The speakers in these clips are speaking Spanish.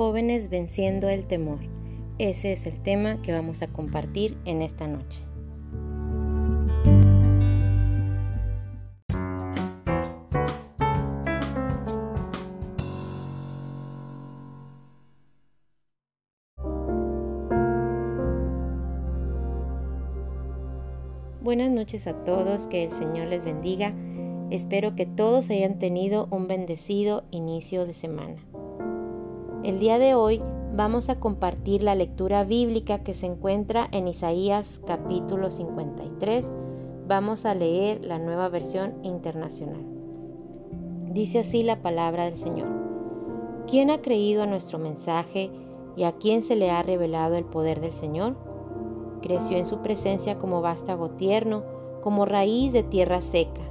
Jóvenes venciendo el temor. Ese es el tema que vamos a compartir en esta noche. Buenas noches a todos, que el Señor les bendiga. Espero que todos hayan tenido un bendecido inicio de semana. El día de hoy vamos a compartir la lectura bíblica que se encuentra en Isaías capítulo 53. Vamos a leer la nueva versión internacional. Dice así la palabra del Señor. ¿Quién ha creído a nuestro mensaje y a quién se le ha revelado el poder del Señor? Creció en su presencia como vástago tierno, como raíz de tierra seca.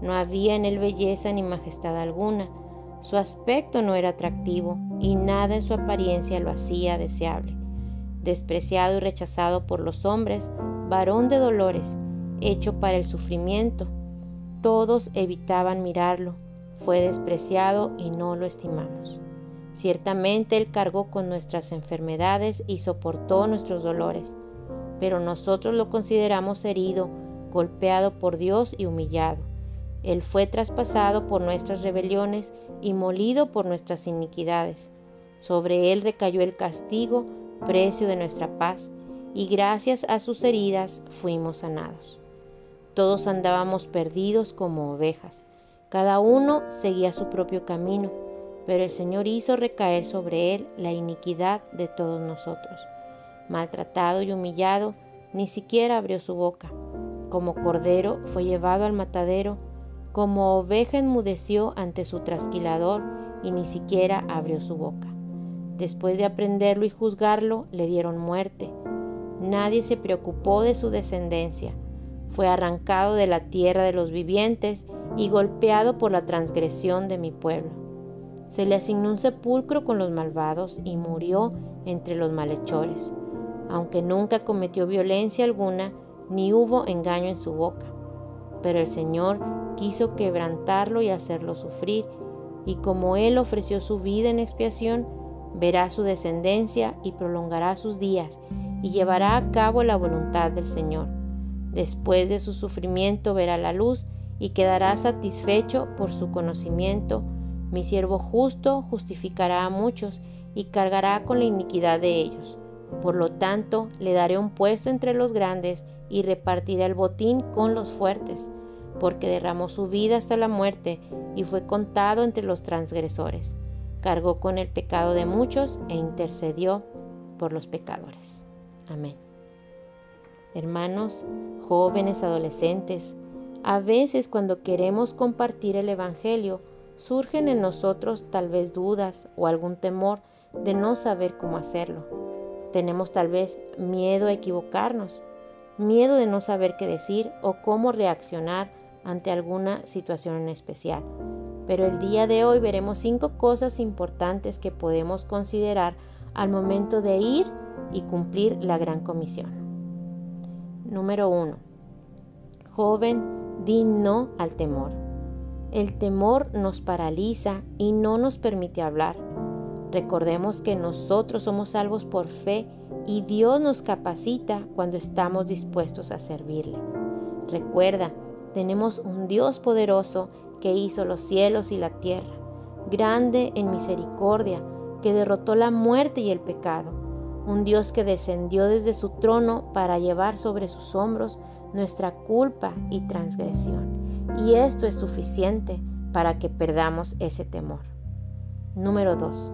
No había en él belleza ni majestad alguna su aspecto no era atractivo y nada en su apariencia lo hacía deseable. Despreciado y rechazado por los hombres, varón de dolores, hecho para el sufrimiento, todos evitaban mirarlo. Fue despreciado y no lo estimamos. Ciertamente Él cargó con nuestras enfermedades y soportó nuestros dolores, pero nosotros lo consideramos herido, golpeado por Dios y humillado. Él fue traspasado por nuestras rebeliones y molido por nuestras iniquidades. Sobre él recayó el castigo, precio de nuestra paz, y gracias a sus heridas fuimos sanados. Todos andábamos perdidos como ovejas, cada uno seguía su propio camino, pero el Señor hizo recaer sobre él la iniquidad de todos nosotros. Maltratado y humillado, ni siquiera abrió su boca. Como cordero fue llevado al matadero, como oveja enmudeció ante su trasquilador y ni siquiera abrió su boca. Después de aprenderlo y juzgarlo, le dieron muerte. Nadie se preocupó de su descendencia. Fue arrancado de la tierra de los vivientes y golpeado por la transgresión de mi pueblo. Se le asignó un sepulcro con los malvados y murió entre los malhechores, aunque nunca cometió violencia alguna ni hubo engaño en su boca. Pero el Señor quiso quebrantarlo y hacerlo sufrir, y como él ofreció su vida en expiación, verá su descendencia y prolongará sus días, y llevará a cabo la voluntad del Señor. Después de su sufrimiento verá la luz y quedará satisfecho por su conocimiento. Mi siervo justo justificará a muchos y cargará con la iniquidad de ellos. Por lo tanto, le daré un puesto entre los grandes y repartirá el botín con los fuertes porque derramó su vida hasta la muerte y fue contado entre los transgresores. Cargó con el pecado de muchos e intercedió por los pecadores. Amén. Hermanos, jóvenes, adolescentes, a veces cuando queremos compartir el Evangelio, surgen en nosotros tal vez dudas o algún temor de no saber cómo hacerlo. Tenemos tal vez miedo a equivocarnos, miedo de no saber qué decir o cómo reaccionar ante alguna situación en especial. Pero el día de hoy veremos cinco cosas importantes que podemos considerar al momento de ir y cumplir la gran comisión. Número 1. Joven, di no al temor. El temor nos paraliza y no nos permite hablar. Recordemos que nosotros somos salvos por fe y Dios nos capacita cuando estamos dispuestos a servirle. Recuerda, tenemos un Dios poderoso que hizo los cielos y la tierra, grande en misericordia, que derrotó la muerte y el pecado, un Dios que descendió desde su trono para llevar sobre sus hombros nuestra culpa y transgresión. Y esto es suficiente para que perdamos ese temor. Número 2.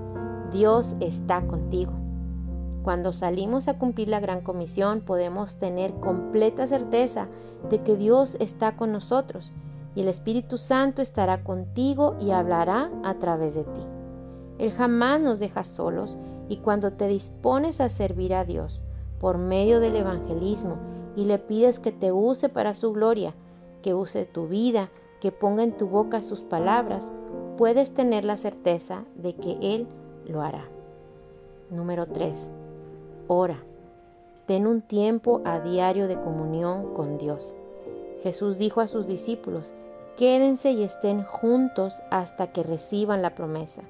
Dios está contigo. Cuando salimos a cumplir la gran comisión podemos tener completa certeza de que Dios está con nosotros y el Espíritu Santo estará contigo y hablará a través de ti. Él jamás nos deja solos y cuando te dispones a servir a Dios por medio del evangelismo y le pides que te use para su gloria, que use tu vida, que ponga en tu boca sus palabras, puedes tener la certeza de que Él lo hará. Número 3. Ora. Ten un tiempo a diario de comunión con Dios. Jesús dijo a sus discípulos, quédense y estén juntos hasta que reciban la promesa.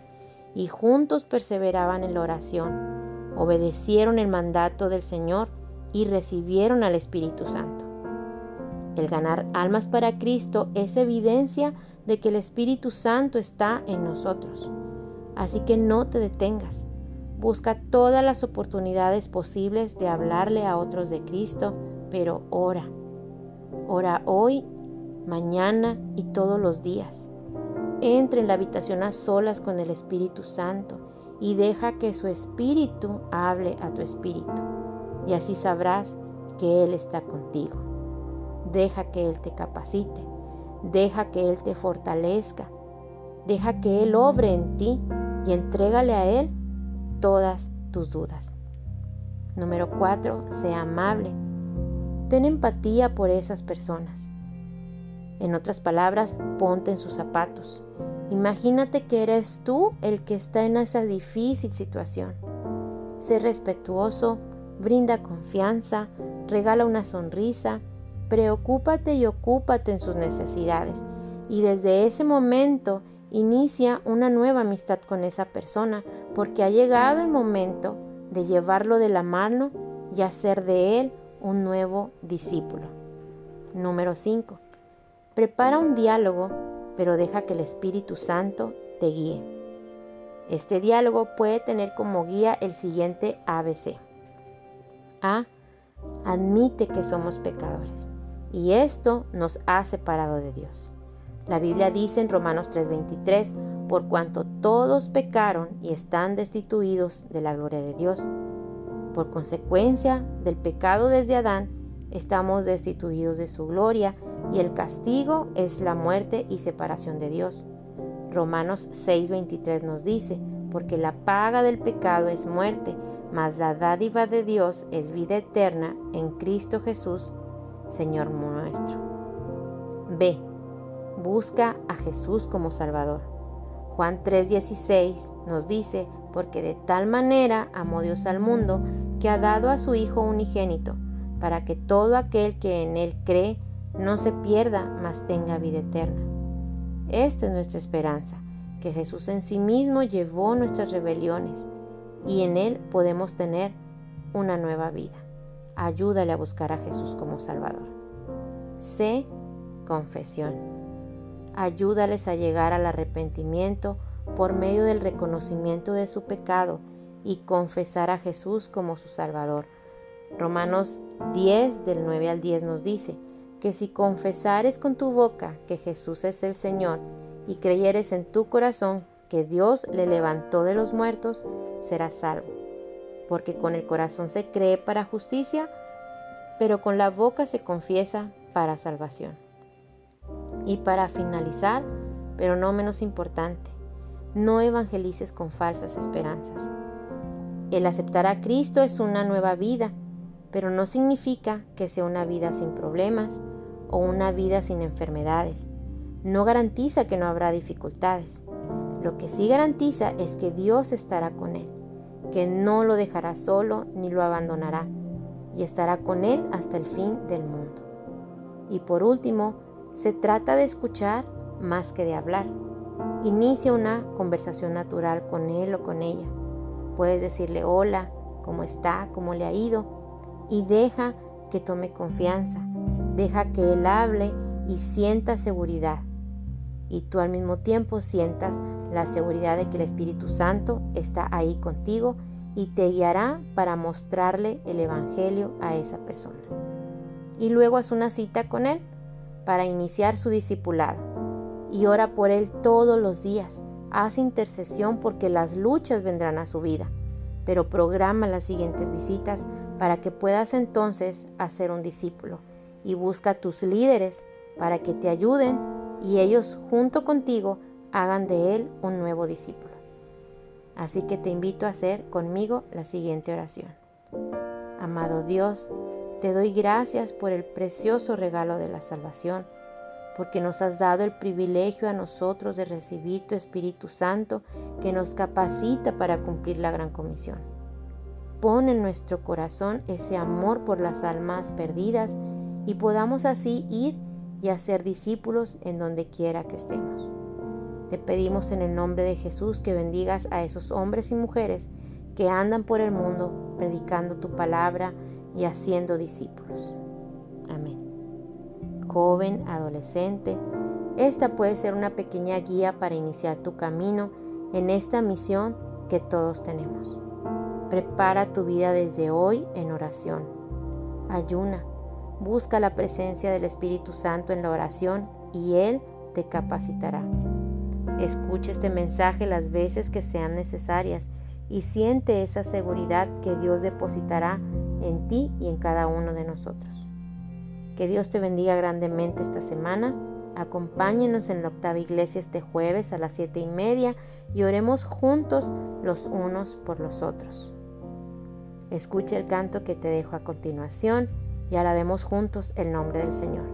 y juntos perseveraban en la oración, obedecieron el mandato del Señor y recibieron al Espíritu Santo. El ganar almas para Cristo es evidencia de que el Espíritu Santo está en nosotros. Así que no te detengas. Busca todas las oportunidades posibles de hablarle a otros de Cristo, pero ora. Ora hoy, mañana y todos los días. Entra en la habitación a solas con el Espíritu Santo y deja que su Espíritu hable a tu Espíritu. Y así sabrás que Él está contigo. Deja que Él te capacite. Deja que Él te fortalezca. Deja que Él obre en ti y entrégale a Él todas tus dudas. Número 4. Sea amable. Ten empatía por esas personas. En otras palabras, ponte en sus zapatos. Imagínate que eres tú el que está en esa difícil situación. Sé respetuoso, brinda confianza, regala una sonrisa, preocúpate y ocúpate en sus necesidades. Y desde ese momento inicia una nueva amistad con esa persona, porque ha llegado el momento de llevarlo de la mano y hacer de él un nuevo discípulo. Número 5. Prepara un diálogo, pero deja que el Espíritu Santo te guíe. Este diálogo puede tener como guía el siguiente ABC. A. Admite que somos pecadores y esto nos ha separado de Dios. La Biblia dice en Romanos 3:23, por cuanto todos pecaron y están destituidos de la gloria de Dios. Por consecuencia del pecado desde Adán, estamos destituidos de su gloria y el castigo es la muerte y separación de Dios. Romanos 6:23 nos dice, porque la paga del pecado es muerte, mas la dádiva de Dios es vida eterna en Cristo Jesús, Señor nuestro. B. Busca a Jesús como Salvador. Juan 3:16 nos dice, porque de tal manera amó Dios al mundo que ha dado a su Hijo unigénito, para que todo aquel que en Él cree no se pierda, mas tenga vida eterna. Esta es nuestra esperanza, que Jesús en sí mismo llevó nuestras rebeliones y en Él podemos tener una nueva vida. Ayúdale a buscar a Jesús como Salvador. C. Confesión ayúdales a llegar al arrepentimiento por medio del reconocimiento de su pecado y confesar a Jesús como su Salvador. Romanos 10 del 9 al 10 nos dice que si confesares con tu boca que Jesús es el Señor y creyeres en tu corazón que Dios le levantó de los muertos, serás salvo. Porque con el corazón se cree para justicia, pero con la boca se confiesa para salvación. Y para finalizar, pero no menos importante, no evangelices con falsas esperanzas. El aceptar a Cristo es una nueva vida, pero no significa que sea una vida sin problemas o una vida sin enfermedades. No garantiza que no habrá dificultades. Lo que sí garantiza es que Dios estará con él, que no lo dejará solo ni lo abandonará, y estará con él hasta el fin del mundo. Y por último, se trata de escuchar más que de hablar. Inicia una conversación natural con él o con ella. Puedes decirle hola, cómo está, cómo le ha ido y deja que tome confianza. Deja que él hable y sienta seguridad. Y tú al mismo tiempo sientas la seguridad de que el Espíritu Santo está ahí contigo y te guiará para mostrarle el Evangelio a esa persona. Y luego haz una cita con él para iniciar su discipulado. Y ora por él todos los días. Haz intercesión porque las luchas vendrán a su vida, pero programa las siguientes visitas para que puedas entonces hacer un discípulo y busca a tus líderes para que te ayuden y ellos junto contigo hagan de él un nuevo discípulo. Así que te invito a hacer conmigo la siguiente oración. Amado Dios, te doy gracias por el precioso regalo de la salvación, porque nos has dado el privilegio a nosotros de recibir tu Espíritu Santo que nos capacita para cumplir la gran comisión. Pon en nuestro corazón ese amor por las almas perdidas y podamos así ir y hacer discípulos en donde quiera que estemos. Te pedimos en el nombre de Jesús que bendigas a esos hombres y mujeres que andan por el mundo predicando tu palabra y haciendo discípulos. Amén. Joven, adolescente, esta puede ser una pequeña guía para iniciar tu camino en esta misión que todos tenemos. Prepara tu vida desde hoy en oración. Ayuna. Busca la presencia del Espíritu Santo en la oración y Él te capacitará. Escucha este mensaje las veces que sean necesarias y siente esa seguridad que Dios depositará en ti y en cada uno de nosotros. Que Dios te bendiga grandemente esta semana. Acompáñenos en la octava iglesia este jueves a las siete y media y oremos juntos los unos por los otros. Escucha el canto que te dejo a continuación y alabemos juntos el nombre del Señor.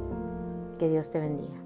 Que Dios te bendiga.